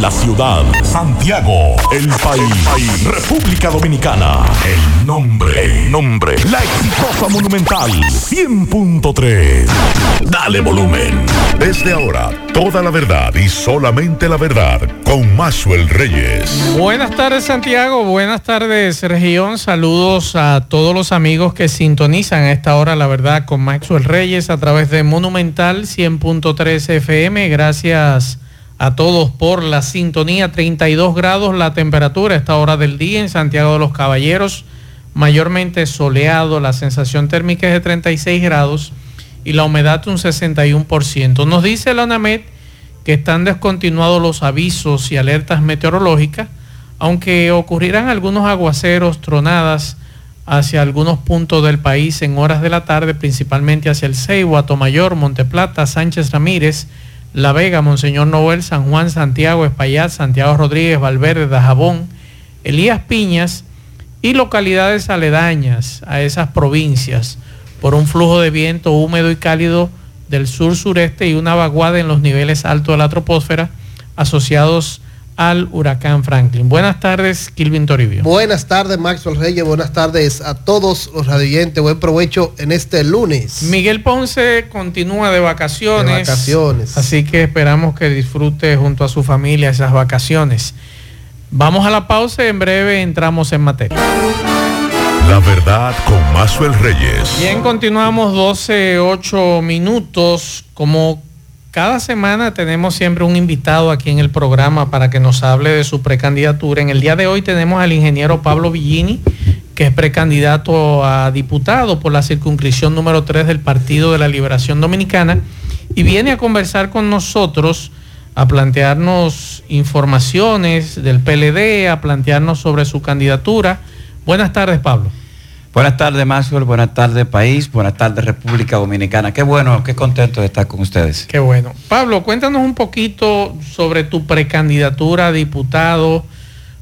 La ciudad, Santiago, el país, República Dominicana, el nombre, el nombre, la exitosa monumental 100.3. Dale volumen. Desde ahora, toda la verdad y solamente la verdad con Maxwell Reyes. Buenas tardes Santiago, buenas tardes región, saludos a todos los amigos que sintonizan a esta hora la verdad con Maxwell Reyes a través de Monumental 100.3 FM. Gracias a todos por la sintonía. 32 grados la temperatura a esta hora del día en Santiago de los Caballeros. Mayormente soleado, la sensación térmica es de 36 grados y la humedad un 61%. Nos dice la ONAMED que están descontinuados los avisos y alertas meteorológicas, aunque ocurrirán algunos aguaceros, tronadas hacia algunos puntos del país en horas de la tarde, principalmente hacia el Ceibo, Atomayor, Monteplata, Sánchez Ramírez, La Vega, Monseñor Noel, San Juan, Santiago, Espaillat, Santiago Rodríguez, Valverde, Dajabón, Elías Piñas y localidades aledañas a esas provincias por un flujo de viento húmedo y cálido del sur-sureste y una vaguada en los niveles altos de la troposfera asociados al huracán Franklin. Buenas tardes, Kilvin Toribio. Buenas tardes, Maxwell Reyes. Buenas tardes a todos los radioyentes. Buen provecho en este lunes. Miguel Ponce continúa de vacaciones. De vacaciones. Así que esperamos que disfrute junto a su familia esas vacaciones. Vamos a la pausa y en breve entramos en materia. La verdad con Maxwell Reyes. Bien, continuamos 12, 8 minutos. Como cada semana tenemos siempre un invitado aquí en el programa para que nos hable de su precandidatura. En el día de hoy tenemos al ingeniero Pablo Villini, que es precandidato a diputado por la circunscripción número 3 del Partido de la Liberación Dominicana y viene a conversar con nosotros, a plantearnos informaciones del PLD, a plantearnos sobre su candidatura. Buenas tardes, Pablo. Buenas tardes, Maxwell. Buenas tardes, país. Buenas tardes, República Dominicana. Qué bueno, qué contento de estar con ustedes. Qué bueno. Pablo, cuéntanos un poquito sobre tu precandidatura a diputado,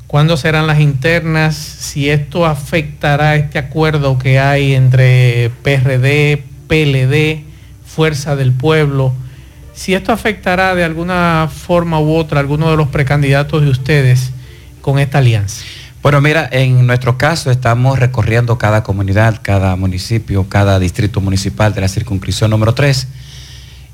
cuándo serán las internas, si esto afectará este acuerdo que hay entre PRD, PLD, Fuerza del Pueblo, si esto afectará de alguna forma u otra a alguno de los precandidatos de ustedes con esta alianza. Bueno, mira, en nuestro caso estamos recorriendo cada comunidad, cada municipio, cada distrito municipal de la circunscripción número 3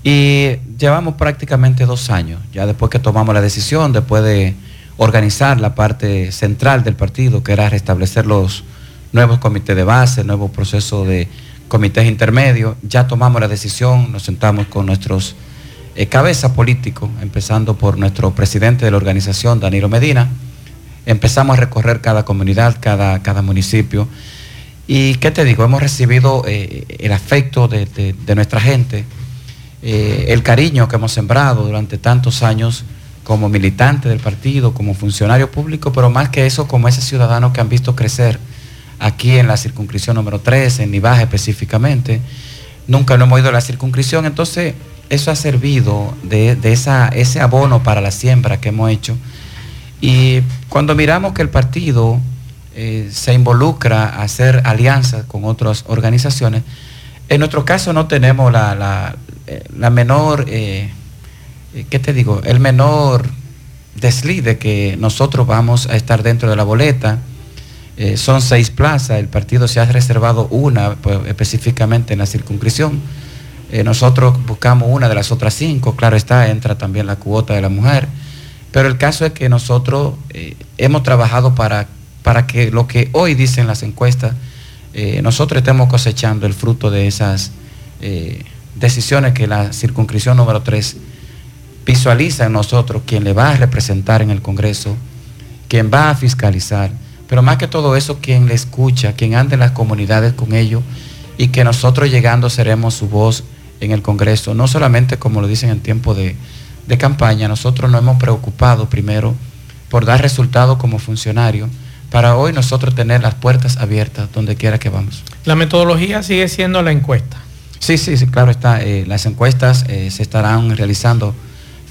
y llevamos prácticamente dos años, ya después que tomamos la decisión, después de organizar la parte central del partido, que era restablecer los nuevos comités de base, el nuevo proceso de comités intermedios, ya tomamos la decisión, nos sentamos con nuestros eh, cabezas políticos, empezando por nuestro presidente de la organización, Danilo Medina, empezamos a recorrer cada comunidad, cada, cada municipio. Y qué te digo, hemos recibido eh, el afecto de, nuestra gente, eh, el cariño que hemos sembrado durante tantos años como militante del partido, como funcionario público, pero más que eso, como ese ciudadano que han visto crecer aquí en la circunscripción número 3, en Nivaje específicamente. Nunca no hemos ido a la circunscripción, entonces eso ha servido de, esa, ese abono para la siembra que hemos hecho y cuando miramos que el partido eh, se involucra a hacer alianzas con otras organizaciones, en nuestro caso no tenemos la, eh, menor, eh, ¿qué te digo? El menor desliz de que nosotros vamos a estar dentro de la boleta. son seis plazas, el partido se ha reservado una pues, específicamente en la circunscripción. nosotros buscamos una de las otras cinco, claro está, entra también la cuota de la mujer. Pero el caso es que nosotros eh, hemos trabajado para, para que lo que hoy dicen las encuestas, eh, nosotros estemos cosechando el fruto de esas eh, decisiones que la circunscripción número 3 visualiza en nosotros, quien le va a representar en el Congreso, quien va a fiscalizar, pero más que todo eso, quien le escucha, quien anda en las comunidades con ellos y que nosotros llegando seremos su voz en el Congreso, no solamente como lo dicen en tiempo de de campaña, nosotros nos hemos preocupado primero por dar resultados como funcionarios para hoy nosotros tener las puertas abiertas donde quiera que vamos. La metodología sigue siendo la encuesta. Sí, sí, sí claro está. Eh, las encuestas eh, se estarán realizando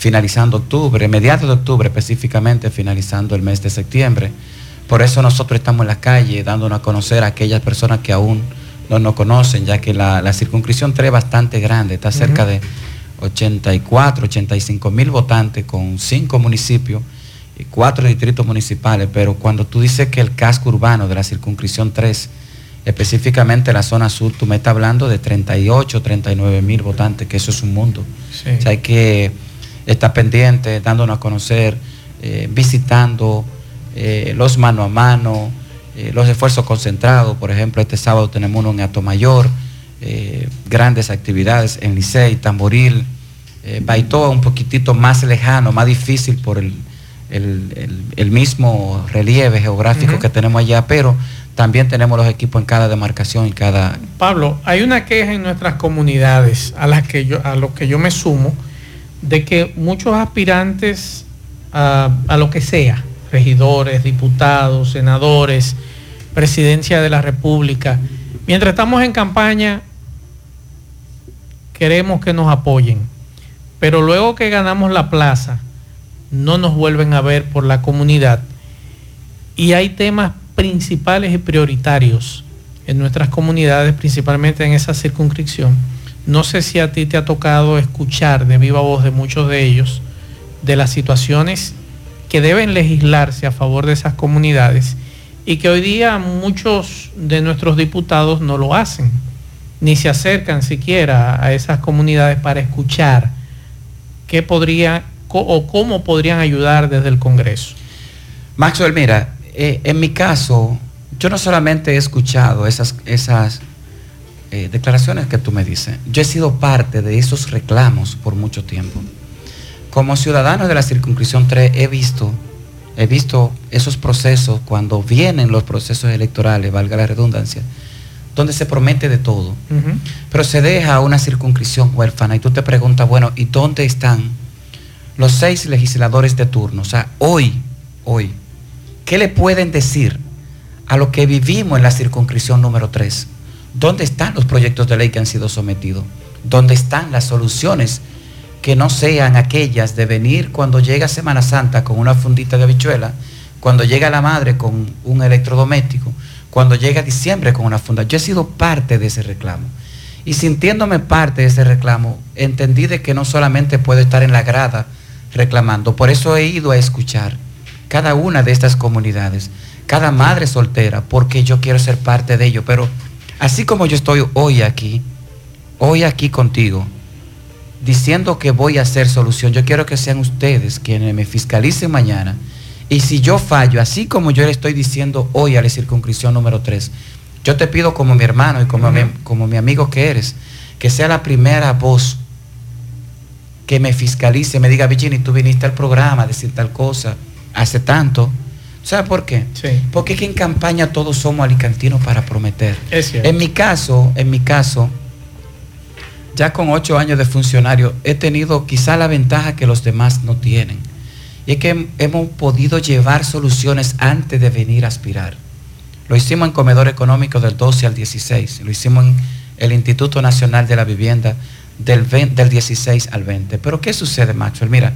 finalizando octubre, mediados de octubre específicamente, finalizando el mes de septiembre. Por eso nosotros estamos en la calle dándonos a conocer a aquellas personas que aún no nos conocen, ya que la, circunscripción 3 es bastante grande, está cerca de 84, 85 mil votantes con cinco municipios cuatro distritos municipales, pero cuando tú dices que el casco urbano de la circunscripción 3, específicamente la zona sur, tú me estás hablando de 38, 39 mil votantes, que eso es un mundo. O sea, hay que estar pendiente, dándonos a conocer, eh, visitando eh, los mano a mano, eh, los esfuerzos concentrados. Por ejemplo, este sábado tenemos uno en Atomayor, grandes actividades en Licey, Tamboril, Baitoa un poquitito más lejano, más difícil por el, mismo relieve geográfico que tenemos allá, pero también tenemos los equipos en cada demarcación y cada... Pablo, hay una queja en nuestras comunidades a las que yo, a lo que yo me sumo, de que muchos aspirantes a, a lo que sea, regidores, diputados, senadores, presidencia de la República, mientras estamos en campaña, queremos que nos apoyen, pero luego que ganamos la plaza, no nos vuelven a ver por la comunidad. Y hay temas principales y prioritarios en nuestras comunidades, principalmente en esa circunscripción. No sé si a ti te ha tocado escuchar de viva voz de muchos de ellos de las situaciones que deben legislarse a favor de esas comunidades y que hoy día muchos de nuestros diputados no lo hacen, ni se acercan siquiera a esas comunidades para escuchar qué podría o cómo podrían ayudar desde el Congreso. Maxwell, mira, eh, en mi caso, yo no solamente he escuchado esas, esas eh, declaraciones que tú me dices, yo he sido parte de esos reclamos por mucho tiempo. Como ciudadano de la circunscripción 3 he visto, he visto esos procesos cuando vienen los procesos electorales, valga la redundancia, donde se promete de todo, pero se deja una circunscripción huérfana y tú te preguntas, bueno, ¿y dónde están los seis legisladores de turno? O sea, hoy, hoy, ¿Qué le pueden decir a lo que vivimos en la circunscripción número 3? ¿Dónde están los proyectos de ley que han sido sometidos? ¿Dónde están las soluciones que no sean aquellas de venir cuando llega Semana Santa con una fundita de habichuela, cuando llega la madre con un electrodoméstico, cuando llega diciembre con una funda? Yo he sido parte de ese reclamo. Y sintiéndome parte de ese reclamo, entendí de que no solamente puedo estar en la grada reclamando, por eso he ido a escuchar cada una de estas comunidades, cada madre soltera, porque yo quiero ser parte de ello. Pero así como yo estoy hoy aquí, hoy aquí contigo, diciendo que voy a hacer solución, yo quiero que sean ustedes quienes me fiscalicen mañana. Y si yo fallo, así como yo le estoy diciendo hoy a la circunscripción número 3, yo te pido como mi hermano y como, mi, como mi amigo que eres, que sea la primera voz que me fiscalice, me diga, Virginia, tú viniste al programa a decir tal cosa, hace tanto. ¿Sabe por qué? Porque es que en campaña todos somos alicantinos para prometer. en mi caso, en mi caso, ya con ocho años de funcionario, he tenido quizá la ventaja que los demás no tienen. Es que hemos podido llevar soluciones antes de venir a aspirar. Lo hicimos en Comedor Económico del 12 al 16. Lo hicimos en el Instituto Nacional de la Vivienda del, del 16 al 20. Pero ¿qué sucede, Maxwell? Mira,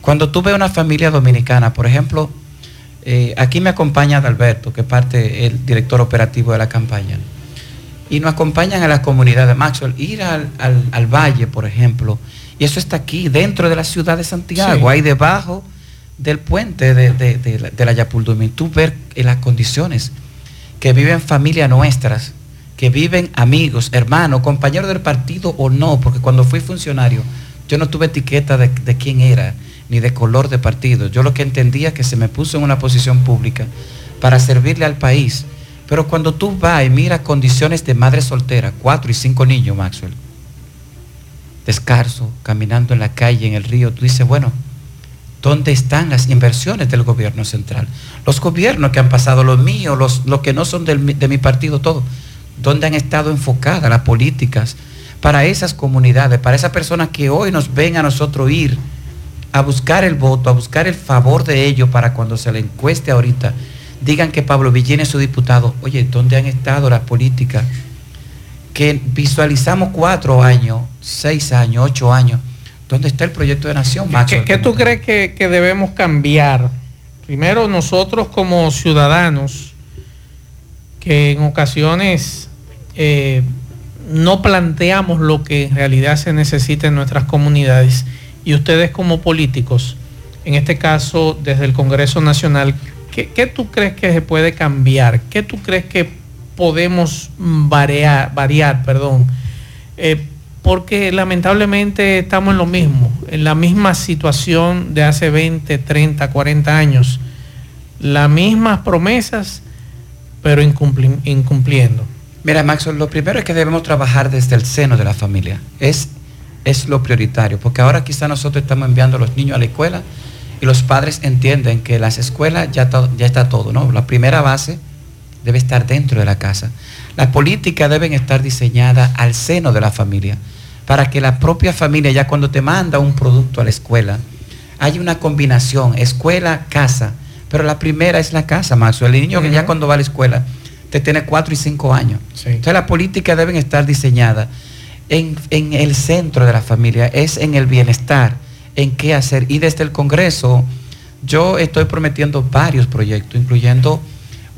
cuando tú ves una familia dominicana, por ejemplo, eh, aquí me acompaña Alberto, que parte, el director operativo de la campaña, y nos acompañan a la comunidad de Maxwell, ir al, valle, por ejemplo, y eso está aquí, dentro de la ciudad de Santiago, ahí debajo del puente de, la Yapuldumi. Tú ver en las condiciones que viven familias nuestras, que viven amigos, hermanos, compañeros del partido o no, porque cuando fui funcionario, yo no tuve etiqueta de, de quién era ni de color de partido. Yo lo que entendía es que se me puso en una posición pública para servirle al país. Pero cuando tú vas y miras condiciones de madre soltera, cuatro y cinco niños, Maxwell, descarso, caminando en la calle, en el río, tú dices, bueno, ¿dónde están las inversiones del gobierno central? Los gobiernos que han pasado, los míos, los, los que no son de mi partido, todo, ¿dónde han estado enfocadas las políticas para esas comunidades, para esas personas que hoy nos ven a nosotros ir? a buscar el voto, a buscar el favor de ellos para cuando se le encueste ahorita, digan que Pablo Villén es su diputado. Oye, ¿dónde han estado las políticas? Que visualizamos cuatro años, seis años, ocho años. ¿Dónde está el proyecto de nación, Macho? ¿Qué, tú crees que, debemos cambiar? Primero, nosotros como ciudadanos, que en ocasiones eh, no planteamos lo que en realidad se necesita en nuestras comunidades y ustedes como políticos, en este caso desde el Congreso Nacional, ¿qué, tú crees que se puede cambiar? ¿Qué tú crees que podemos variar, variar perdón? Eh, porque lamentablemente estamos en lo mismo, en la misma situación de hace 20, 30, 40 años. Las mismas promesas, pero incumpliendo. Mira, Max, lo primero es que debemos trabajar desde el seno de la familia. Es, es lo prioritario, porque ahora quizá nosotros estamos enviando a los niños a la escuela y los padres entienden que las escuelas ya, ya está todo, ¿no? La primera base debe estar dentro de la casa. Las políticas deben estar diseñadas al seno de la familia, para que la propia familia, ya cuando te manda un producto a la escuela, haya una combinación, escuela, casa. Pero la primera es la casa, Max. El niño que ya cuando va a la escuela te tiene cuatro y cinco años. Entonces las políticas deben estar diseñadas en, en, el centro de la familia, es en el bienestar, en qué hacer. Y desde el Congreso yo estoy prometiendo varios proyectos, incluyendo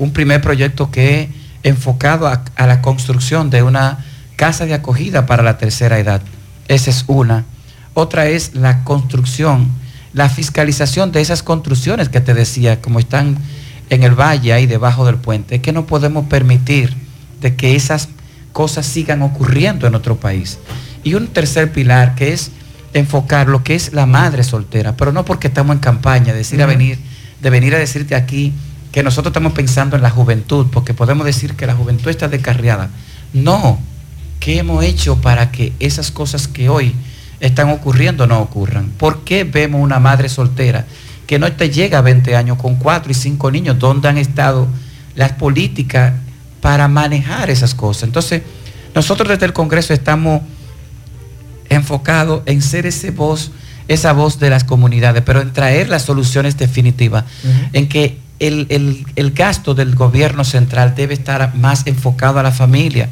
un primer proyecto que enfocado a, a la construcción de una casa de acogida para la tercera edad. Esa es una. Otra es la construcción, la fiscalización de esas construcciones que te decía, como están en el valle ahí debajo del puente, que no podemos permitir de que esas cosas sigan ocurriendo en nuestro país. Y un tercer pilar que es enfocar lo que es la madre soltera, pero no porque estamos en campaña, decir a venir, de venir a decirte aquí que nosotros estamos pensando en la juventud, porque podemos decir que la juventud está descarriada. No, ¿qué hemos hecho para que esas cosas que hoy están ocurriendo no ocurran? ¿Por qué vemos una madre soltera que no te llega a 20 años con cuatro y cinco niños, ¿dónde han estado las políticas para manejar esas cosas? Entonces, nosotros desde el Congreso estamos enfocados en ser ese voz, esa voz de las comunidades, pero en traer las soluciones definitivas, en que el, el, gasto del gobierno central debe estar más enfocado a la familia,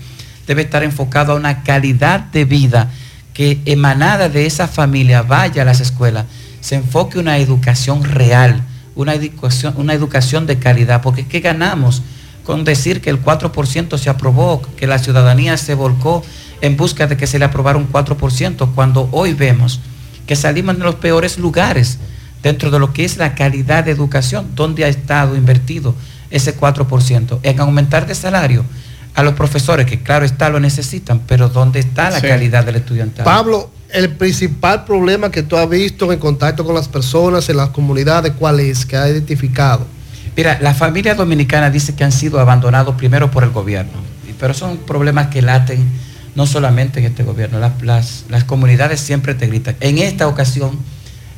debe estar enfocado a una calidad de vida que emanada de esa familia vaya a las escuelas se enfoque una educación real, una educación, una educación de calidad, porque ¿qué ganamos con decir que el 4% se aprobó, que la ciudadanía se volcó en busca de que se le aprobara un 4%, cuando hoy vemos que salimos de los peores lugares dentro de lo que es la calidad de educación, donde ha estado invertido ese 4%, en aumentar de salario a los profesores, que claro está, lo necesitan, pero ¿dónde está la calidad del estudiante? Pablo, el principal problema que tú has visto en contacto con las personas, en las comunidades, ¿cuál es? que ha identificado? Mira, la familia dominicana dice que han sido abandonados primero por el gobierno, pero son problemas que laten no solamente en este gobierno, las, las, comunidades siempre te gritan. En esta ocasión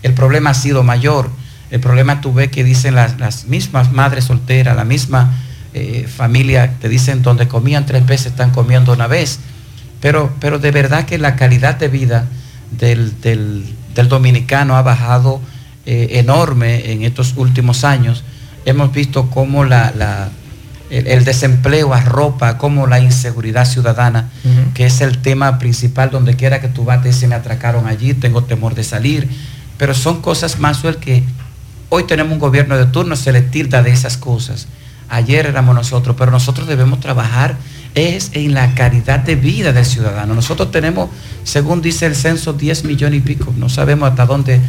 el problema ha sido mayor, el problema tú ves que dicen las, mismas madres solteras, la misma eh, familia, te dicen donde comían tres veces están comiendo una vez, pero, pero de verdad que la calidad de vida del, dominicano ha bajado eh, enorme en estos últimos años. Hemos visto cómo la, el, desempleo arropa, cómo la inseguridad ciudadana, que es el tema principal, donde quiera que tú vas, se me atracaron allí, tengo temor de salir. Pero son cosas suel que hoy tenemos un gobierno de turno, se le tilda de esas cosas. Ayer éramos nosotros, pero nosotros debemos trabajar es en la calidad de vida del ciudadano. Nosotros tenemos, según dice el censo, 10 millones y pico. No sabemos hasta dónde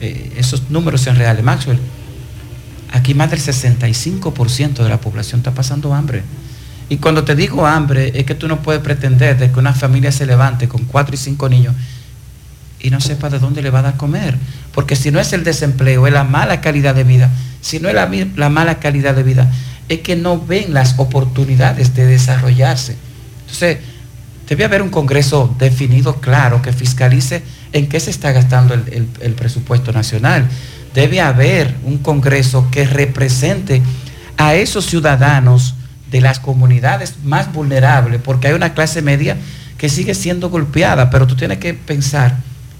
eh, esos números sean reales. Maxwell, aquí más del 65% de la población está pasando hambre. Y cuando te digo hambre, es que tú no puedes pretender de que una familia se levante con cuatro y cinco niños y no sepa de dónde le va a dar comer. Porque si no es el desempleo, es la mala calidad de vida. Si no es la, la mala calidad de vida, es que no ven las oportunidades de desarrollarse. Entonces, debe haber un Congreso definido, claro, que fiscalice en qué se está gastando el, presupuesto nacional. Debe haber un Congreso que represente a esos ciudadanos de las comunidades más vulnerables, porque hay una clase media que sigue siendo golpeada, pero tú tienes que pensar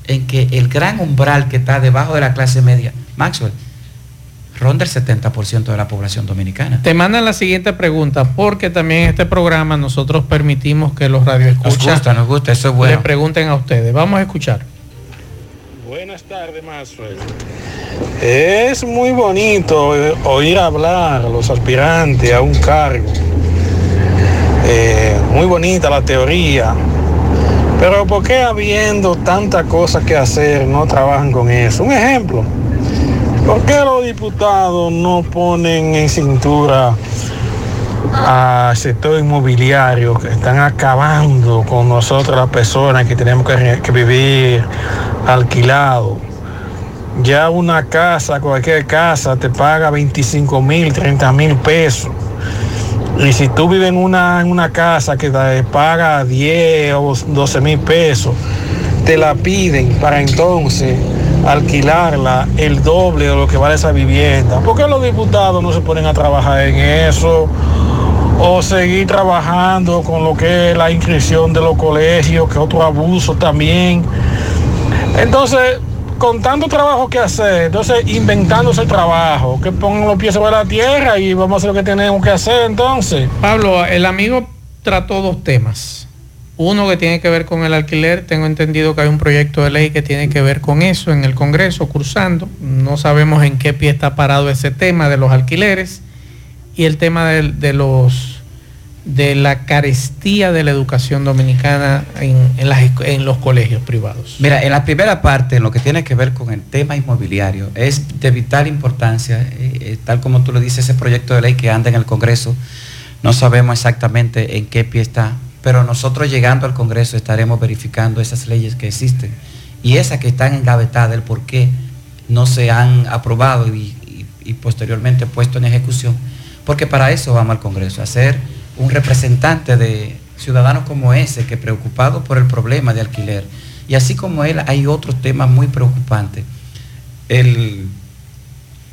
en que el gran umbral que está debajo de la clase media, Maxwell, ronda el 70% de la población dominicana. Te mandan la siguiente pregunta, porque también en este programa nosotros permitimos que los radioescuchas nos gusta, nos gusta, eso es bueno. le pregunten a ustedes. Vamos a escuchar. Buenas tardes, Maxwell. Es muy bonito oír hablar a los aspirantes a un cargo. Eh, muy bonita la teoría. Pero ¿por qué habiendo tantas cosas que hacer no trabajan con eso? Un ejemplo ¿Por qué los diputados no ponen en cintura al sector inmobiliario que están acabando con nosotros las personas que tenemos que, que vivir alquilado? Ya una casa, cualquier casa, te paga 25 mil, 30 mil pesos. Y si tú vives en una, en una casa que te paga 10 o 12 mil pesos, te la piden para entonces alquilarla el doble de lo que vale esa vivienda. ¿Por qué los diputados no se ponen a trabajar en eso? O seguir trabajando con lo que es la inscripción de los colegios, que otro abuso también. Entonces, con tanto trabajo que hacer, entonces inventándose el trabajo, que pongan los pies sobre la tierra y vamos a hacer lo que tenemos que hacer entonces. Pablo, el amigo trató dos temas. Uno que tiene que ver con el alquiler, tengo entendido que hay un proyecto de ley que tiene que ver con eso en el Congreso, cursando. No sabemos en qué pie está parado ese tema de los alquileres y el tema de, de los de la carestía de la educación dominicana en, en, los colegios privados? Mira, en la primera parte, en lo que tiene que ver con el tema inmobiliario, es de vital importancia, eh, eh, tal como tú lo dices, ese proyecto de ley que anda en el Congreso, no sabemos exactamente en qué pie está, pero nosotros llegando al Congreso estaremos verificando esas leyes que existen y esas que están engavetadas, el por qué no se han aprobado y, y, y posteriormente puesto en ejecución, porque para eso vamos al Congreso, a hacer un representante de ciudadanos como ese que preocupado por el problema de alquiler. Y así como él hay otros temas muy preocupantes. El,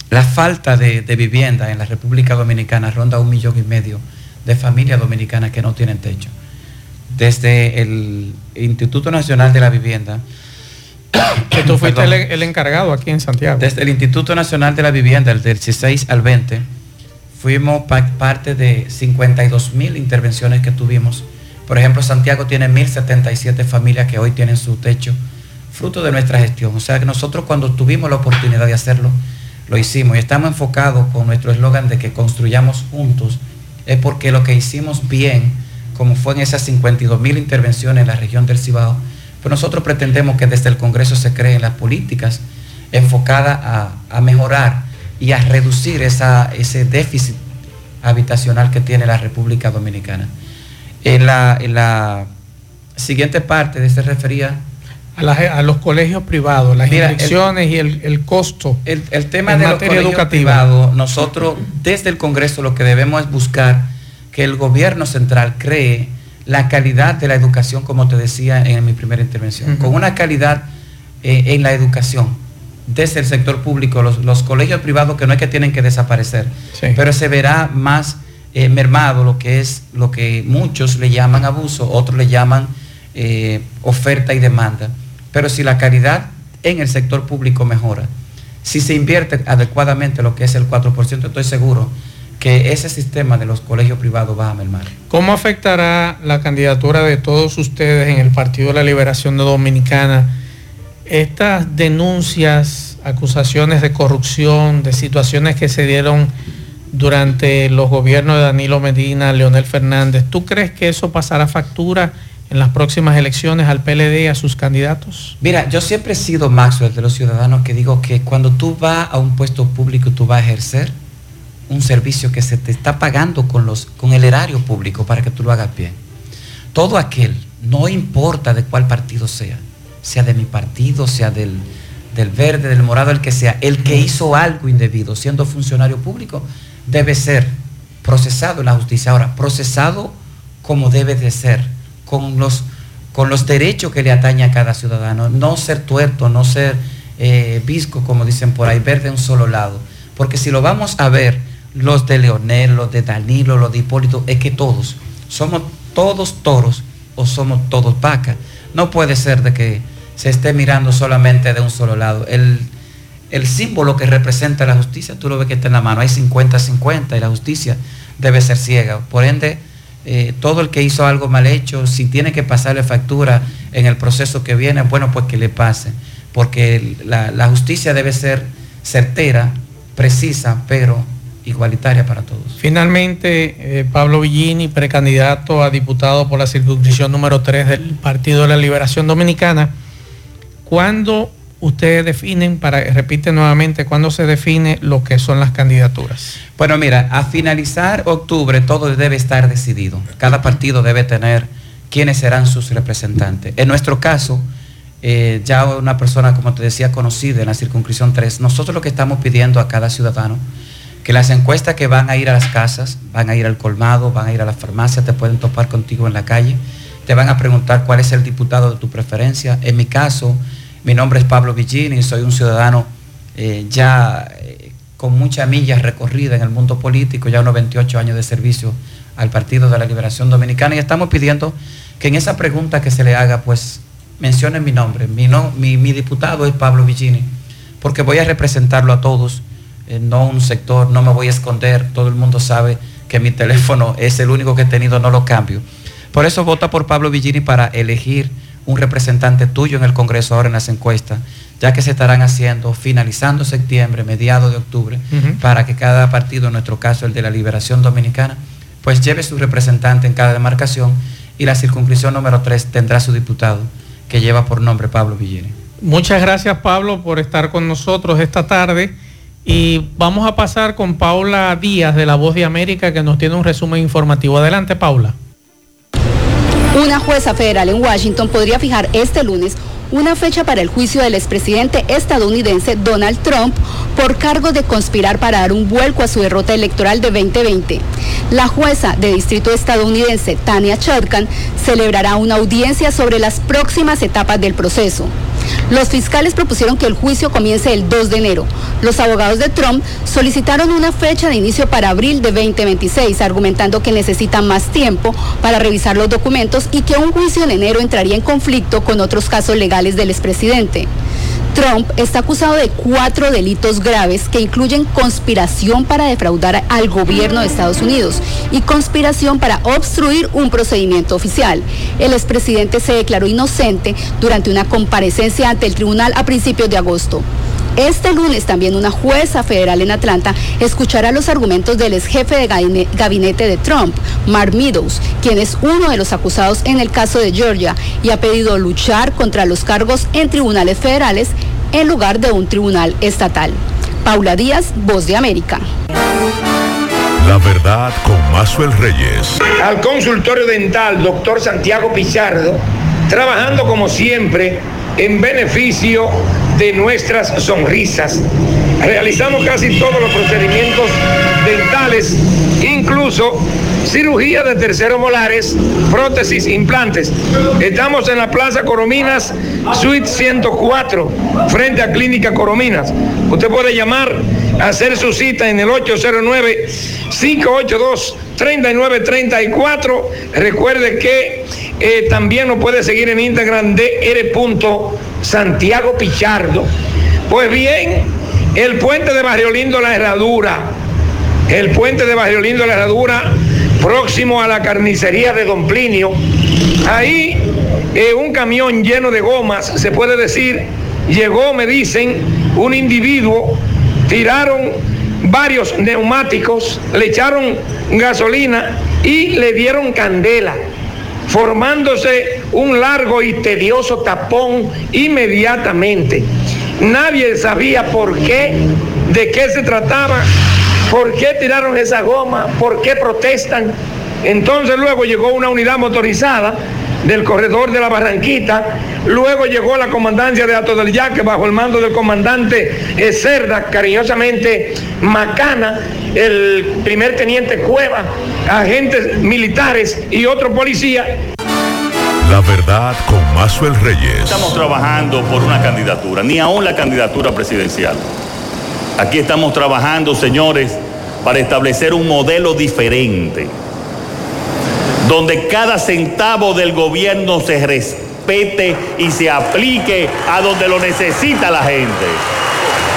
la falta de, de, vivienda en la República Dominicana ronda un millón y medio de familias dominicanas que no tienen techo. Desde el Instituto Nacional de la Vivienda. Que tú fuiste el, el, encargado aquí en Santiago. Desde el Instituto Nacional de la Vivienda, el del 16 al 20, fuimos parte de 52 mil intervenciones que tuvimos. Por ejemplo, Santiago tiene 1.077 familias que hoy tienen su techo, fruto de nuestra gestión. O sea que nosotros cuando tuvimos la oportunidad de hacerlo, lo hicimos y estamos enfocados con nuestro eslogan de que construyamos juntos, es porque lo que hicimos bien, como fue en esas 52 mil intervenciones en la región del Cibao, pues nosotros pretendemos que desde el Congreso se creen las políticas enfocadas a, a mejorar y a reducir esa, ese déficit habitacional que tiene la República Dominicana. En la, en la siguiente parte de se refería a, la, a, los colegios privados, las Mira, inscripciones el, y el, el, costo. El, el tema de los colegios educativa. privados, nosotros desde el Congreso lo que debemos es buscar que el gobierno central cree la calidad de la educación, como te decía en mi primera intervención, uh -huh. con una calidad eh, en la educación desde el sector público, los, los, colegios privados que no es que tienen que desaparecer, sí. pero se verá más eh, mermado lo que es lo que muchos le llaman abuso, otros le llaman eh, oferta y demanda. Pero si la calidad en el sector público mejora, si se invierte adecuadamente lo que es el 4%, estoy seguro que ese sistema de los colegios privados va a mermar. ¿Cómo afectará la candidatura de todos ustedes en el Partido de la Liberación Dominicana? Estas denuncias, acusaciones de corrupción, de situaciones que se dieron durante los gobiernos de Danilo Medina, Leonel Fernández, ¿tú crees que eso pasará factura en las próximas elecciones al PLD a sus candidatos? Mira, yo siempre he sido Maxwell de los ciudadanos que digo que cuando tú vas a un puesto público, tú vas a ejercer un servicio que se te está pagando con, los, con el erario público para que tú lo hagas bien. Todo aquel, no importa de cuál partido sea, sea de mi partido, sea del, del, verde, del morado, el que sea, el que hizo algo indebido siendo funcionario público debe ser procesado en la justicia. Ahora, procesado como debe de ser, con los, con los derechos que le atañe a cada ciudadano, no ser tuerto, no ser eh, visco, como dicen por ahí, ver de un solo lado. Porque si lo vamos a ver, los de Leonel, los de Danilo, los de Hipólito, es que todos, somos todos toros o somos todos vacas. No puede ser de que se esté mirando solamente de un solo lado. El, el, símbolo que representa la justicia, tú lo ves que está en la mano, hay 50-50 y la justicia debe ser ciega. Por ende, eh, todo el que hizo algo mal hecho, si tiene que pasarle factura en el proceso que viene, bueno, pues que le pase, porque la, la justicia debe ser certera, precisa, pero igualitaria para todos. Finalmente, eh, Pablo Villini, precandidato a diputado por la circunscripción número 3 del Partido de la Liberación Dominicana, ¿Cuándo ustedes definen, para repite nuevamente, cuándo se define lo que son las candidaturas. Bueno, mira, a finalizar octubre todo debe estar decidido. Cada partido debe tener quiénes serán sus representantes. En nuestro caso, eh, ya una persona, como te decía, conocida en la circunscripción 3, nosotros lo que estamos pidiendo a cada ciudadano, que las encuestas que van a ir a las casas, van a ir al colmado, van a ir a la farmacia, te pueden topar contigo en la calle, te van a preguntar cuál es el diputado de tu preferencia. En mi caso, mi nombre es Pablo Villini, soy un ciudadano eh, ya eh, con muchas millas recorridas en el mundo político, ya unos 28 años de servicio al Partido de la Liberación Dominicana y estamos pidiendo que en esa pregunta que se le haga, pues mencionen mi nombre. Mi, mi, diputado es Pablo Villini, porque voy a representarlo a todos, eh, no un sector, no me voy a esconder, todo el mundo sabe que mi teléfono es el único que he tenido, no lo cambio. Por eso vota por Pablo Villini para elegir un representante tuyo en el Congreso ahora en las encuestas, ya que se estarán haciendo finalizando septiembre, mediados de octubre, para que cada partido, en nuestro caso el de la Liberación Dominicana, pues lleve su representante en cada demarcación y la circunscripción número 3 tendrá su diputado que lleva por nombre Pablo Villini. Muchas gracias Pablo por estar con nosotros esta tarde y vamos a pasar con Paula Díaz de La Voz de América que nos tiene un resumen informativo. Adelante Paula. Una jueza federal en Washington podría fijar este lunes una fecha para el juicio del expresidente estadounidense Donald Trump por cargo de conspirar para dar un vuelco a su derrota electoral de 2020. La jueza de distrito estadounidense Tania Chutkan celebrará una audiencia sobre las próximas etapas del proceso. Los fiscales propusieron que el juicio comience el 2 de enero. Los abogados de Trump solicitaron una fecha de inicio para abril de 2026, argumentando que necesitan más tiempo para revisar los documentos y que un juicio en enero entraría en conflicto con otros casos legales del expresidente. Trump está acusado de cuatro delitos graves que incluyen conspiración para defraudar al gobierno de Estados Unidos y conspiración para obstruir un procedimiento oficial. El expresidente se declaró inocente durante una comparecencia ante el tribunal a principios de agosto. Este lunes también una jueza federal en Atlanta escuchará los argumentos del ex jefe de gabinete de Trump, Mark Meadows, quien es uno de los acusados en el caso de Georgia y ha pedido luchar contra los cargos en tribunales federales en lugar de un tribunal estatal. Paula Díaz, Voz de América. La verdad con Mazuel Reyes. Al consultorio dental, doctor Santiago Pizardo, trabajando como siempre en beneficio de nuestras sonrisas. Realizamos casi todos los procedimientos dentales, incluso cirugía de terceros molares, prótesis, implantes. Estamos en la Plaza Corominas, Suite 104, frente a Clínica Corominas. Usted puede llamar, hacer su cita en el 809 582 3934. Recuerde que eh, también nos puede seguir en Instagram de R. Santiago Pichardo. Pues bien, el puente de Barrio Lindo La Herradura, el puente de Barrio Lindo La Herradura, próximo a la carnicería de Don Plinio, ahí un camión lleno de gomas, se puede decir, llegó, me dicen, un individuo, tiraron varios neumáticos, le echaron gasolina y le dieron candela, formándose un largo y tedioso tapón inmediatamente. Nadie sabía por qué, de qué se trataba, por qué tiraron esa goma, por qué protestan. Entonces luego llegó una unidad motorizada del corredor de la Barranquita. Luego llegó la comandancia de Ato del Yaque bajo el mando del comandante Cerda, cariñosamente Macana, el primer teniente Cueva, agentes militares y otro policía. La verdad con Mazuel Reyes. Estamos trabajando por una candidatura, ni aún la candidatura presidencial. Aquí estamos trabajando, señores, para establecer un modelo diferente donde cada centavo del gobierno se respete y se aplique a donde lo necesita la gente.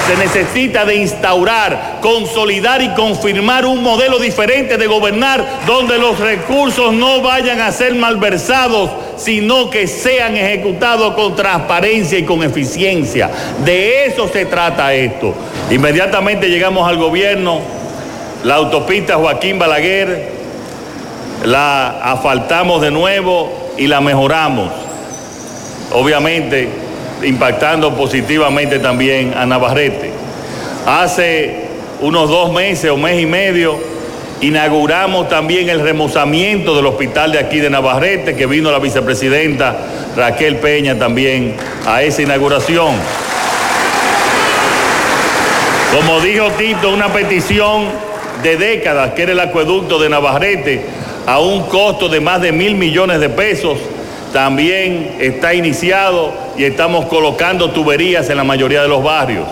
Se necesita de instaurar, consolidar y confirmar un modelo diferente de gobernar donde los recursos no vayan a ser malversados, sino que sean ejecutados con transparencia y con eficiencia. De eso se trata esto. Inmediatamente llegamos al gobierno, la autopista Joaquín Balaguer, la asfaltamos de nuevo y la mejoramos. Obviamente impactando positivamente también a Navarrete. Hace unos dos meses o mes y medio inauguramos también el remozamiento del hospital de aquí de Navarrete, que vino la vicepresidenta Raquel Peña también a esa inauguración. Como dijo Tito, una petición de décadas, que era el acueducto de Navarrete, a un costo de más de mil millones de pesos, también está iniciado y estamos colocando tuberías en la mayoría de los barrios.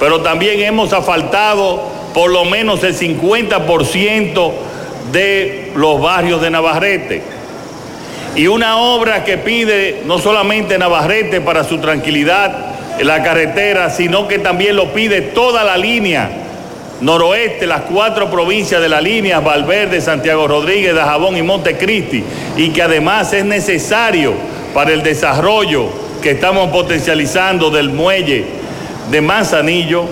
Pero también hemos asfaltado por lo menos el 50% de los barrios de Navarrete. Y una obra que pide no solamente Navarrete para su tranquilidad en la carretera, sino que también lo pide toda la línea noroeste, las cuatro provincias de la línea, Valverde, Santiago Rodríguez, Dajabón y Montecristi, y que además es necesario para el desarrollo que estamos potencializando del muelle de Manzanillo,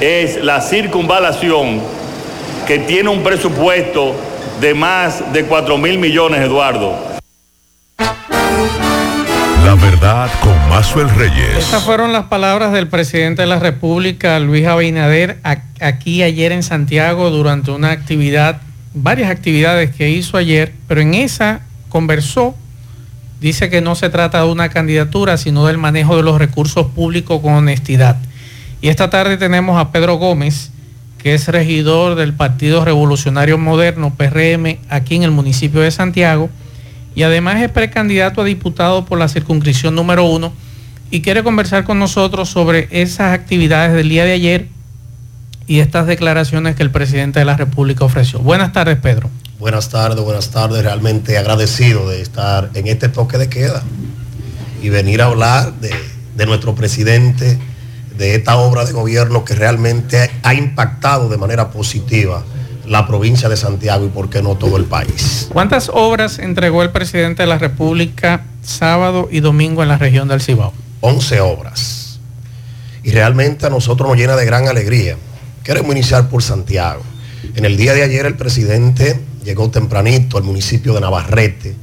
es la circunvalación que tiene un presupuesto de más de 4 mil millones, Eduardo. La verdad con Mazuel Reyes. Estas fueron las palabras del presidente de la República, Luis Abinader, aquí ayer en Santiago durante una actividad, varias actividades que hizo ayer, pero en esa conversó, dice que no se trata de una candidatura, sino del manejo de los recursos públicos con honestidad. Y esta tarde tenemos a Pedro Gómez, que es regidor del Partido Revolucionario Moderno, PRM, aquí en el municipio de Santiago y además es precandidato a diputado por la circunscripción número uno y quiere conversar con nosotros sobre esas actividades del día de ayer y estas declaraciones que el presidente de la República ofreció. Buenas tardes, Pedro. Buenas tardes, buenas tardes. Realmente agradecido de estar en este toque de queda y venir a hablar de, de nuestro presidente, de esta obra de gobierno que realmente ha impactado de manera positiva la provincia de Santiago y por qué no todo el país. ¿Cuántas obras entregó el presidente de la República sábado y domingo en la región del Cibao? 11 obras. Y realmente a nosotros nos llena de gran alegría. Queremos iniciar por Santiago. En el día de ayer el presidente llegó tempranito al municipio de Navarrete,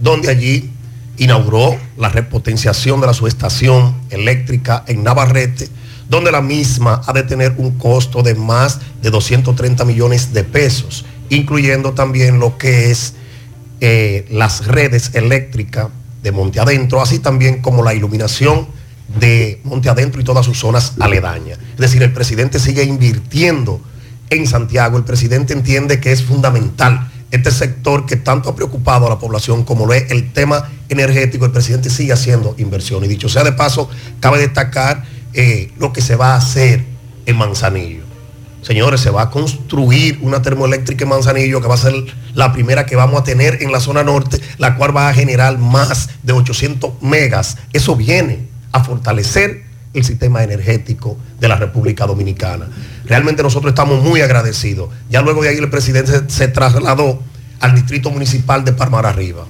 donde allí inauguró la repotenciación de la subestación eléctrica en Navarrete donde la misma ha de tener un costo de más de 230 millones de pesos, incluyendo también lo que es eh, las redes eléctricas de Monte Adentro, así también como la iluminación de Monte Adentro y todas sus zonas aledañas. Es decir, el presidente sigue invirtiendo en Santiago, el presidente entiende que es fundamental este sector que tanto ha preocupado a la población como lo es el tema energético, el presidente sigue haciendo inversión. Y dicho sea de paso, cabe destacar eh, lo que se va a hacer en Manzanillo. Señores, se va a construir una termoeléctrica en Manzanillo que va a ser la primera que vamos a tener en la zona norte, la cual va a generar más de 800 megas. Eso viene a fortalecer el sistema energético de la República Dominicana. Realmente nosotros estamos muy agradecidos. Ya luego de ahí el presidente se, trasladó al distrito municipal de Parmar Arriba.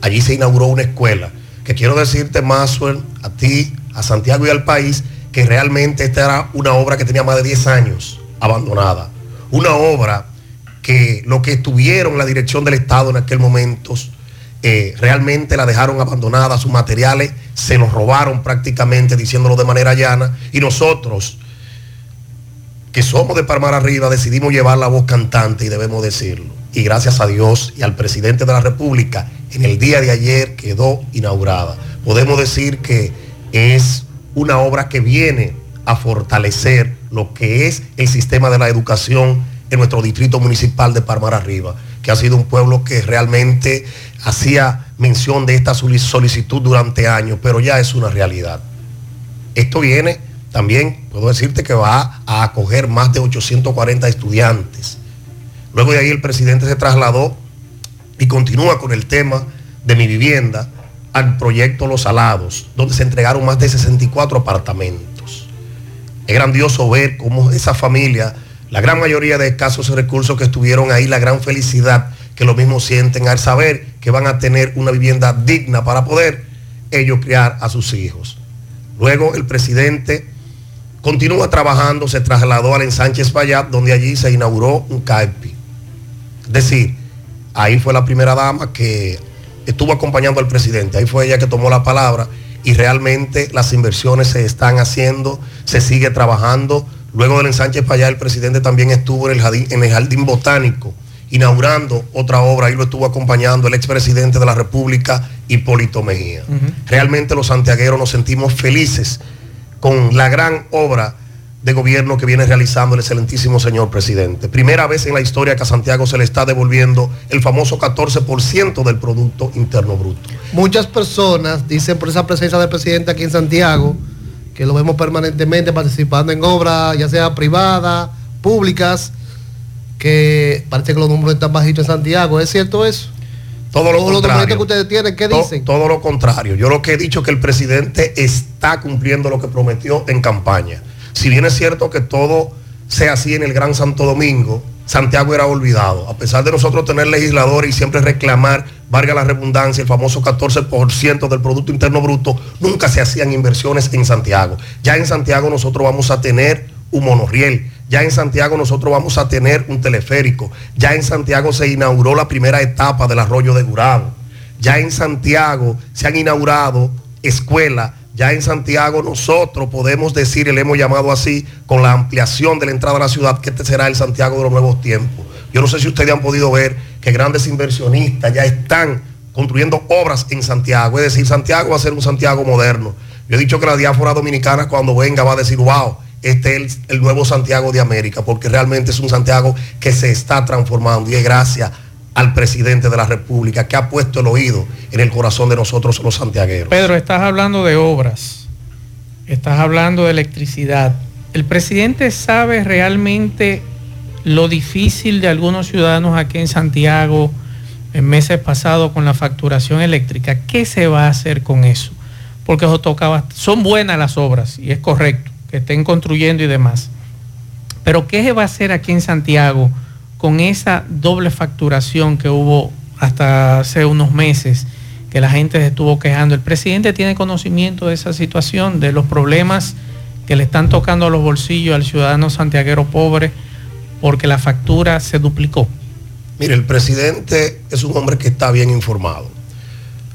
Allí se inauguró una escuela que quiero decirte, Maxwell, a ti, a Santiago y al país, que realmente esta era una obra que tenía más de 10 años abandonada. Una obra que lo que estuvieron la dirección del Estado en aquel momento eh, realmente la dejaron abandonada, sus materiales se los robaron prácticamente, diciéndolo de manera llana, y nosotros, que somos de Palmar Arriba, decidimos llevar la voz cantante y debemos decirlo. Y gracias a Dios y al presidente de la República, en el día de ayer quedó inaugurada. Podemos decir que es una obra que viene a fortalecer lo que es el sistema de la educación en nuestro distrito municipal de Parmar Arriba, que ha sido un pueblo que realmente hacía mención de esta solicitud durante años, pero ya es una realidad. Esto viene también, puedo decirte que va a acoger más de 840 estudiantes. Luego de ahí el presidente se trasladó y continúa con el tema de mi vivienda, al proyecto Los Alados, donde se entregaron más de 64 apartamentos. Es grandioso ver cómo esa familia, la gran mayoría de escasos recursos que estuvieron ahí, la gran felicidad que lo mismo sienten al saber que van a tener una vivienda digna para poder ellos criar a sus hijos. Luego el presidente continúa trabajando, se trasladó al ensanche Payat, donde allí se inauguró un CAEPI. Es decir, ahí fue la primera dama que estuvo acompañando al presidente. Ahí fue ella que tomó la palabra y realmente las inversiones se están haciendo, se sigue trabajando. Luego del ensanche para allá, el presidente también estuvo en el jardín botánico inaugurando otra obra, ahí lo estuvo acompañando el expresidente de la República, Hipólito Mejía. Uh -huh. Realmente los santiagueros nos sentimos felices con la gran obra de gobierno que viene realizando el excelentísimo señor presidente. Primera vez en la historia que a Santiago se le está devolviendo el famoso 14% del Producto Interno Bruto. Muchas personas dicen por esa presencia del presidente aquí en Santiago, que lo vemos permanentemente participando en obras, ya sea privadas, públicas, que parece que los números están bajitos en Santiago. ¿Es cierto eso? Todo lo Todos los contrario. documentos que ustedes tienen, ¿qué dicen? Todo lo contrario. Yo lo que he dicho es que el presidente está cumpliendo lo que prometió en campaña. Si bien es cierto que todo sea así en el Gran Santo Domingo, Santiago era olvidado. A pesar de nosotros tener legisladores y siempre reclamar, valga la redundancia, el famoso 14% del Producto Interno Bruto, nunca se hacían inversiones en Santiago. Ya en Santiago nosotros vamos a tener un monorriel. Ya en Santiago nosotros vamos a tener un teleférico. Ya en Santiago se inauguró la primera etapa del arroyo de Gurabo. Ya en Santiago se han inaugurado escuelas. Ya en Santiago nosotros podemos decir, y le hemos llamado así, con la ampliación de la entrada a la ciudad, que este será el Santiago de los nuevos tiempos. Yo no sé si ustedes han podido ver que grandes inversionistas ya están construyendo obras en Santiago. Es decir, Santiago va a ser un Santiago moderno. Yo he dicho que la diáspora dominicana cuando venga va a decir, wow, este es el, el nuevo Santiago de América, porque realmente es un Santiago que se está transformando y es gracias al presidente de la República que ha puesto el oído en el corazón de nosotros los santiagueros. Pedro, estás hablando de obras, estás hablando de electricidad. ¿El presidente sabe realmente lo difícil de algunos ciudadanos aquí en Santiago en meses pasados con la facturación eléctrica? ¿Qué se va a hacer con eso? Porque son buenas las obras y es correcto que estén construyendo y demás. Pero ¿qué se va a hacer aquí en Santiago con esa doble facturación que hubo hasta hace unos meses? que la gente se estuvo quejando. El presidente tiene conocimiento de esa situación, de los problemas que le están tocando a los bolsillos al ciudadano santiaguero pobre porque la factura se duplicó. Mire, el presidente es un hombre que está bien informado.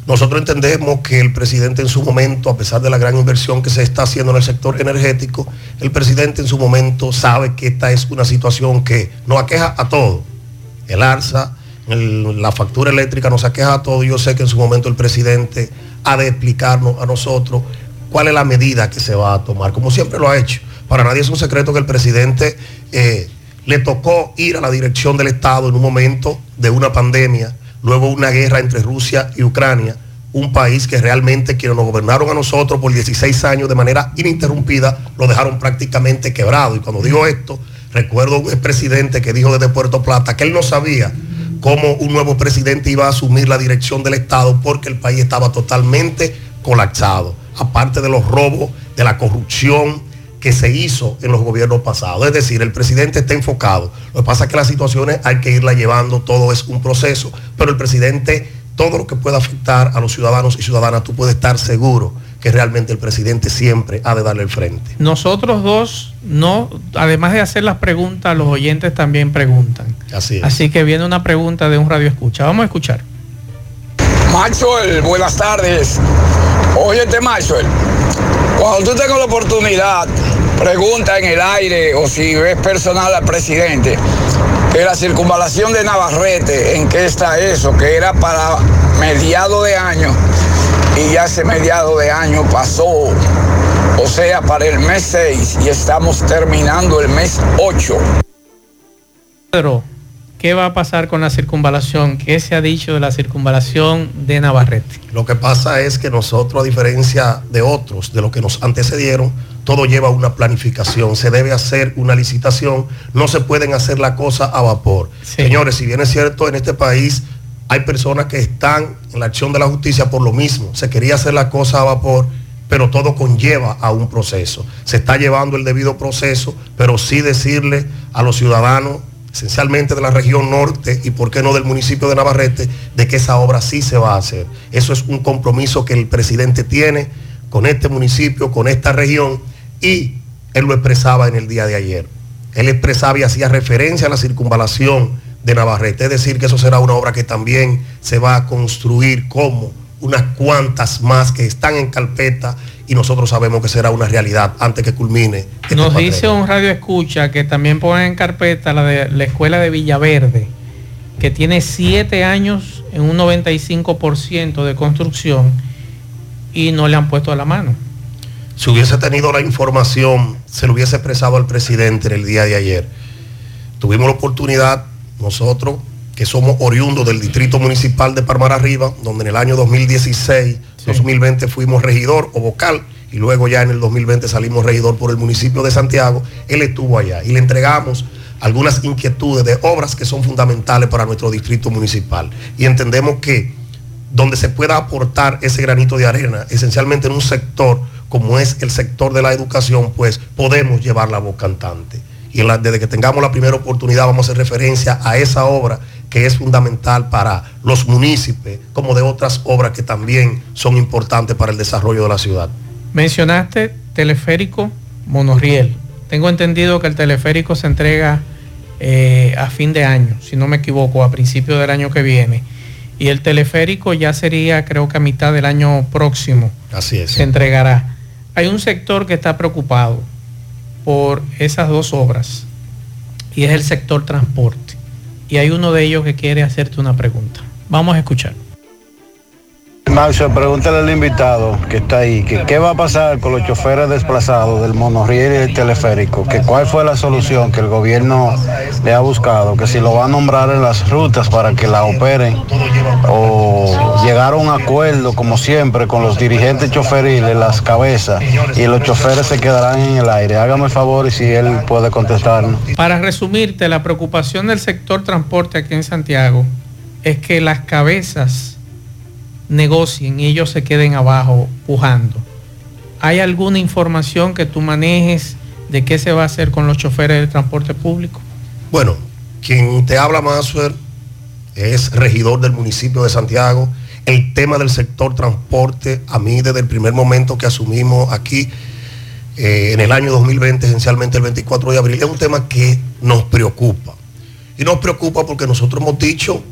Nosotros entendemos que el presidente en su momento, a pesar de la gran inversión que se está haciendo en el sector energético, el presidente en su momento sabe que esta es una situación que nos aqueja a todos. El alza, la factura eléctrica nos aqueja a todos. Yo sé que en su momento el presidente ha de explicarnos a nosotros cuál es la medida que se va a tomar, como siempre lo ha hecho. Para nadie es un secreto que el presidente eh, le tocó ir a la dirección del Estado en un momento de una pandemia, luego una guerra entre Rusia y Ucrania, un país que realmente quienes nos gobernaron a nosotros por 16 años de manera ininterrumpida, lo dejaron prácticamente quebrado. Y cuando digo esto, recuerdo un presidente que dijo desde Puerto Plata que él no sabía cómo un nuevo presidente iba a asumir la dirección del Estado porque el país estaba totalmente colapsado, aparte de los robos, de la corrupción que se hizo en los gobiernos pasados. Es decir, el presidente está enfocado. Lo que pasa es que las situaciones hay que irla llevando, todo es un proceso, pero el presidente, todo lo que pueda afectar a los ciudadanos y ciudadanas, tú puedes estar seguro que realmente el presidente siempre ha de darle el frente. Nosotros dos, no, además de hacer las preguntas, los oyentes también preguntan. Así es. Así que viene una pregunta de un radio escucha. Vamos a escuchar. Maxwell, buenas tardes. Óyete, Maxwell, cuando tú tengas la oportunidad, pregunta en el aire o si ves personal al presidente que la circunvalación de Navarrete, ¿en qué está eso? Que era para mediado de año y ya ese mediado de año pasó, o sea, para el mes 6 y estamos terminando el mes 8. Pedro, ¿qué va a pasar con la circunvalación? ¿Qué se ha dicho de la circunvalación de Navarrete? Lo que pasa es que nosotros, a diferencia de otros, de los que nos antecedieron, todo lleva una planificación, se debe hacer una licitación, no se pueden hacer la cosa a vapor. Señores, si bien es cierto, en este país hay personas que están en la acción de la justicia por lo mismo, se quería hacer la cosa a vapor, pero todo conlleva a un proceso. Se está llevando el debido proceso, pero sí decirle a los ciudadanos, esencialmente de la región norte y por qué no del municipio de Navarrete, de que esa obra sí se va a hacer. Eso es un compromiso que el presidente tiene con este municipio, con esta región, y él lo expresaba en el día de ayer. Él expresaba y hacía referencia a la circunvalación de Navarrete, es decir, que eso será una obra que también se va a construir como unas cuantas más que están en carpeta y nosotros sabemos que será una realidad antes que culmine. Este Nos dice un radio escucha que también ponen en carpeta la de la escuela de Villaverde, que tiene siete años en un 95% de construcción y no le han puesto a la mano. Si hubiese tenido la información, se lo hubiese expresado al presidente en el día de ayer. Tuvimos la oportunidad, nosotros, que somos oriundos del Distrito Municipal de Parmar Arriba, donde en el año 2016, 2020 fuimos regidor o vocal y luego ya en el 2020 salimos regidor por el municipio de Santiago, él estuvo allá y le entregamos algunas inquietudes de obras que son fundamentales para nuestro distrito municipal. Y entendemos que donde se pueda aportar ese granito de arena, esencialmente en un sector como es el sector de la educación, pues podemos llevar la voz cantante. Y desde que tengamos la primera oportunidad vamos a hacer referencia a esa obra que es fundamental para los municipios, como de otras obras que también son importantes para el desarrollo de la ciudad. Mencionaste teleférico monorriel. Tengo entendido que el teleférico se entrega eh, a fin de año, si no me equivoco, a principio del año que viene. Y el teleférico ya sería, creo que a mitad del año próximo. Así es. Se entregará. Hay un sector que está preocupado por esas dos obras y es el sector transporte y hay uno de ellos que quiere hacerte una pregunta. Vamos a escuchar. Maxo, pregúntale al invitado que está ahí, que qué va a pasar con los choferes desplazados del monorriel y del teleférico, que cuál fue la solución que el gobierno le ha buscado, que si lo va a nombrar en las rutas para que la operen o llegar a un acuerdo como siempre con los dirigentes choferiles, las cabezas y los choferes se quedarán en el aire. Hágame el favor y si él puede contestarnos. Para resumirte, la preocupación del sector transporte aquí en Santiago es que las cabezas negocien y ellos se queden abajo pujando. ¿Hay alguna información que tú manejes de qué se va a hacer con los choferes del transporte público? Bueno, quien te habla más es regidor del municipio de Santiago. El tema del sector transporte, a mí desde el primer momento que asumimos aquí eh, en el año 2020, esencialmente el 24 de abril, es un tema que nos preocupa. Y nos preocupa porque nosotros hemos dicho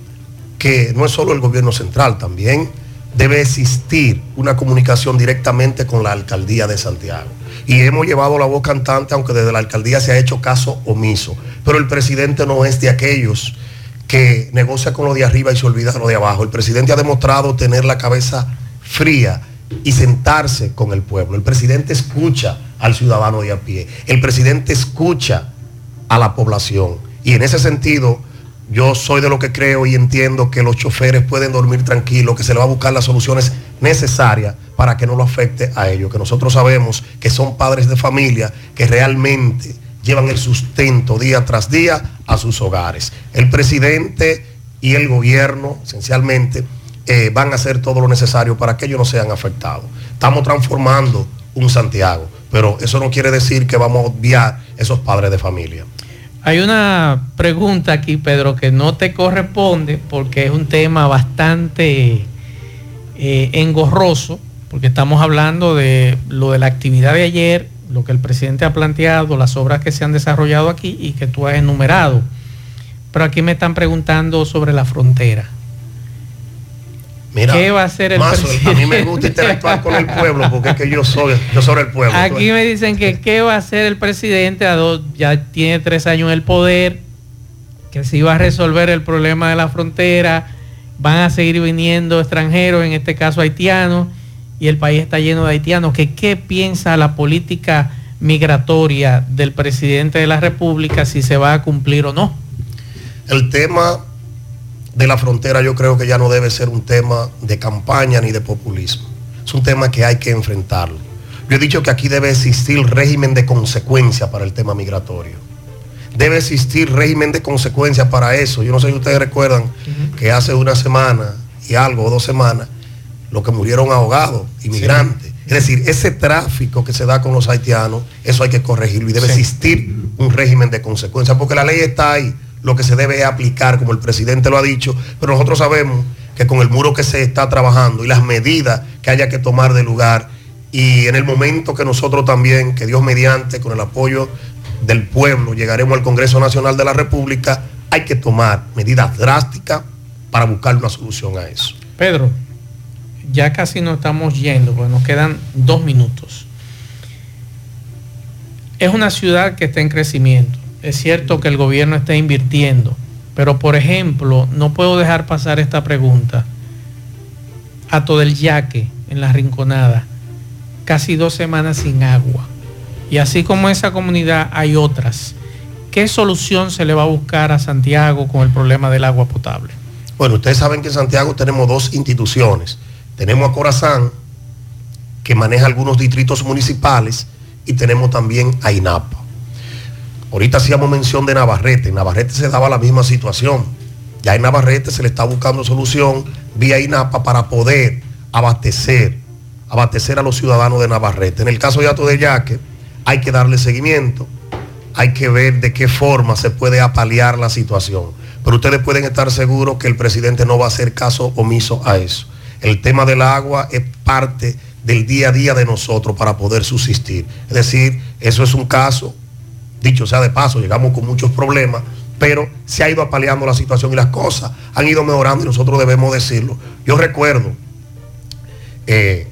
que no es solo el gobierno central, también debe existir una comunicación directamente con la alcaldía de Santiago. Y hemos llevado la voz cantante, aunque desde la alcaldía se ha hecho caso omiso. Pero el presidente no es de aquellos que negocia con lo de arriba y se olvida de lo de abajo. El presidente ha demostrado tener la cabeza fría y sentarse con el pueblo. El presidente escucha al ciudadano de a pie. El presidente escucha a la población. Y en ese sentido, yo soy de lo que creo y entiendo que los choferes pueden dormir tranquilos, que se le va a buscar las soluciones necesarias para que no lo afecte a ellos, que nosotros sabemos que son padres de familia que realmente llevan el sustento día tras día a sus hogares. El presidente y el gobierno, esencialmente, eh, van a hacer todo lo necesario para que ellos no sean afectados. Estamos transformando un Santiago, pero eso no quiere decir que vamos a obviar esos padres de familia. Hay una pregunta aquí, Pedro, que no te corresponde porque es un tema bastante eh, engorroso, porque estamos hablando de lo de la actividad de ayer, lo que el presidente ha planteado, las obras que se han desarrollado aquí y que tú has enumerado. Pero aquí me están preguntando sobre la frontera. ¿Qué va a hacer el presidente? A mí me gusta interactuar con el pueblo porque es que yo soy, yo soy el pueblo. Aquí me dicen que qué va a hacer el presidente, ya tiene tres años en el poder, que si va a resolver el problema de la frontera, van a seguir viniendo extranjeros, en este caso haitianos, y el país está lleno de haitianos. Que qué piensa la política migratoria del presidente de la República, si se va a cumplir o no. El tema de la frontera yo creo que ya no debe ser un tema de campaña ni de populismo. Es un tema que hay que enfrentarlo. Yo he dicho que aquí debe existir régimen de consecuencia para el tema migratorio. Debe existir régimen de consecuencia para eso. Yo no sé si ustedes recuerdan que hace una semana y algo, o dos semanas, los que murieron ahogados, inmigrantes. Es decir, ese tráfico que se da con los haitianos, eso hay que corregirlo y debe existir un régimen de consecuencia, porque la ley está ahí lo que se debe aplicar, como el presidente lo ha dicho, pero nosotros sabemos que con el muro que se está trabajando y las medidas que haya que tomar de lugar, y en el momento que nosotros también, que Dios mediante, con el apoyo del pueblo, llegaremos al Congreso Nacional de la República, hay que tomar medidas drásticas para buscar una solución a eso. Pedro, ya casi nos estamos yendo, pues nos quedan dos minutos. Es una ciudad que está en crecimiento. Es cierto que el gobierno está invirtiendo, pero por ejemplo, no puedo dejar pasar esta pregunta. A todo el yaque en la rinconada, casi dos semanas sin agua. Y así como esa comunidad hay otras. ¿Qué solución se le va a buscar a Santiago con el problema del agua potable? Bueno, ustedes saben que en Santiago tenemos dos instituciones. Tenemos a Corazán, que maneja algunos distritos municipales, y tenemos también a INAPA. Ahorita hacíamos mención de Navarrete. En Navarrete se daba la misma situación. Ya en Navarrete se le está buscando solución vía INAPA para poder abastecer, abastecer a los ciudadanos de Navarrete. En el caso de Ato de Yaque, hay que darle seguimiento, hay que ver de qué forma se puede apalear la situación. Pero ustedes pueden estar seguros que el presidente no va a hacer caso omiso a eso. El tema del agua es parte del día a día de nosotros para poder subsistir. Es decir, eso es un caso, dicho sea de paso, llegamos con muchos problemas, pero se ha ido apaleando la situación y las cosas han ido mejorando y nosotros debemos decirlo. Yo recuerdo eh,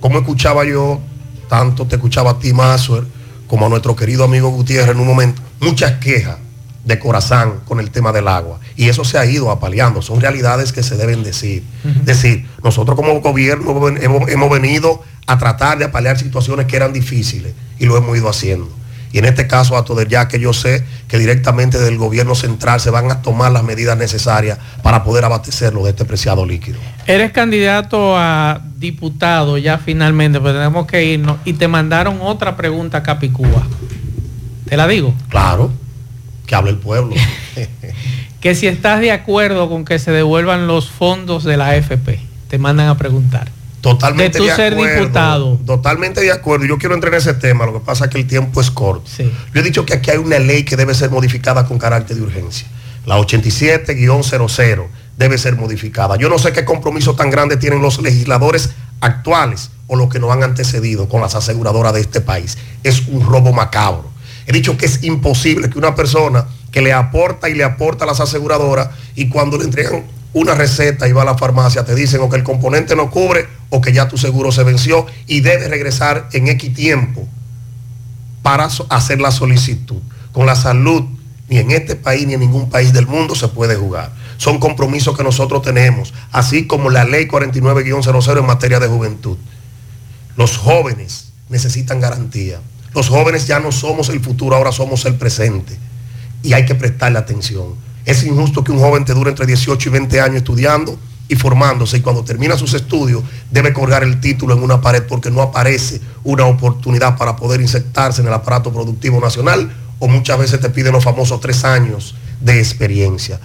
cómo escuchaba yo, tanto te escuchaba a ti, Mazuer, como a nuestro querido amigo Gutiérrez en un momento, muchas quejas de corazón con el tema del agua. Y eso se ha ido apaleando, son realidades que se deben decir. Es decir, nosotros como gobierno hemos, hemos venido a tratar de apalear situaciones que eran difíciles y lo hemos ido haciendo. Y en este caso, a todo ya que yo sé que directamente del gobierno central se van a tomar las medidas necesarias para poder abastecerlo de este preciado líquido. Eres candidato a diputado ya finalmente, pero tenemos que irnos. Y te mandaron otra pregunta a Capicúa. ¿Te la digo? Claro, que hable el pueblo. que si estás de acuerdo con que se devuelvan los fondos de la AFP, te mandan a preguntar. Totalmente de, de, ser acuerdo, diputado. Totalmente de acuerdo. Yo quiero entrar en ese tema, lo que pasa es que el tiempo es corto. Sí. Yo he dicho que aquí hay una ley que debe ser modificada con carácter de urgencia. La 87-00 debe ser modificada. Yo no sé qué compromiso tan grande tienen los legisladores actuales o los que nos han antecedido con las aseguradoras de este país. Es un robo macabro. He dicho que es imposible que una persona que le aporta y le aporta a las aseguradoras y cuando le entregan una receta y va a la farmacia, te dicen o que el componente no cubre o que ya tu seguro se venció y debe regresar en X tiempo para hacer la solicitud. Con la salud, ni en este país ni en ningún país del mundo se puede jugar. Son compromisos que nosotros tenemos, así como la ley 49-00 en materia de juventud. Los jóvenes necesitan garantía. Los jóvenes ya no somos el futuro, ahora somos el presente. Y hay que prestarle atención. Es injusto que un joven te dure entre 18 y 20 años estudiando y formándose y cuando termina sus estudios debe colgar el título en una pared porque no aparece una oportunidad para poder insertarse en el aparato productivo nacional o muchas veces te piden los famosos tres años de experiencia.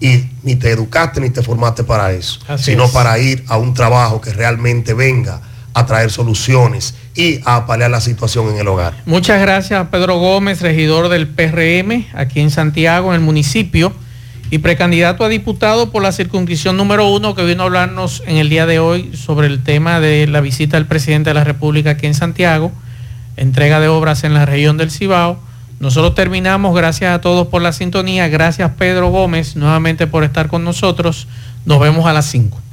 Y ni te educaste ni te formaste para eso, Así sino es. para ir a un trabajo que realmente venga a traer soluciones y a apalear la situación en el hogar. Muchas gracias a Pedro Gómez, regidor del PRM aquí en Santiago, en el municipio, y precandidato a diputado por la circunscripción número uno, que vino a hablarnos en el día de hoy sobre el tema de la visita del presidente de la República aquí en Santiago, entrega de obras en la región del Cibao. Nosotros terminamos, gracias a todos por la sintonía, gracias Pedro Gómez nuevamente por estar con nosotros. Nos vemos a las 5.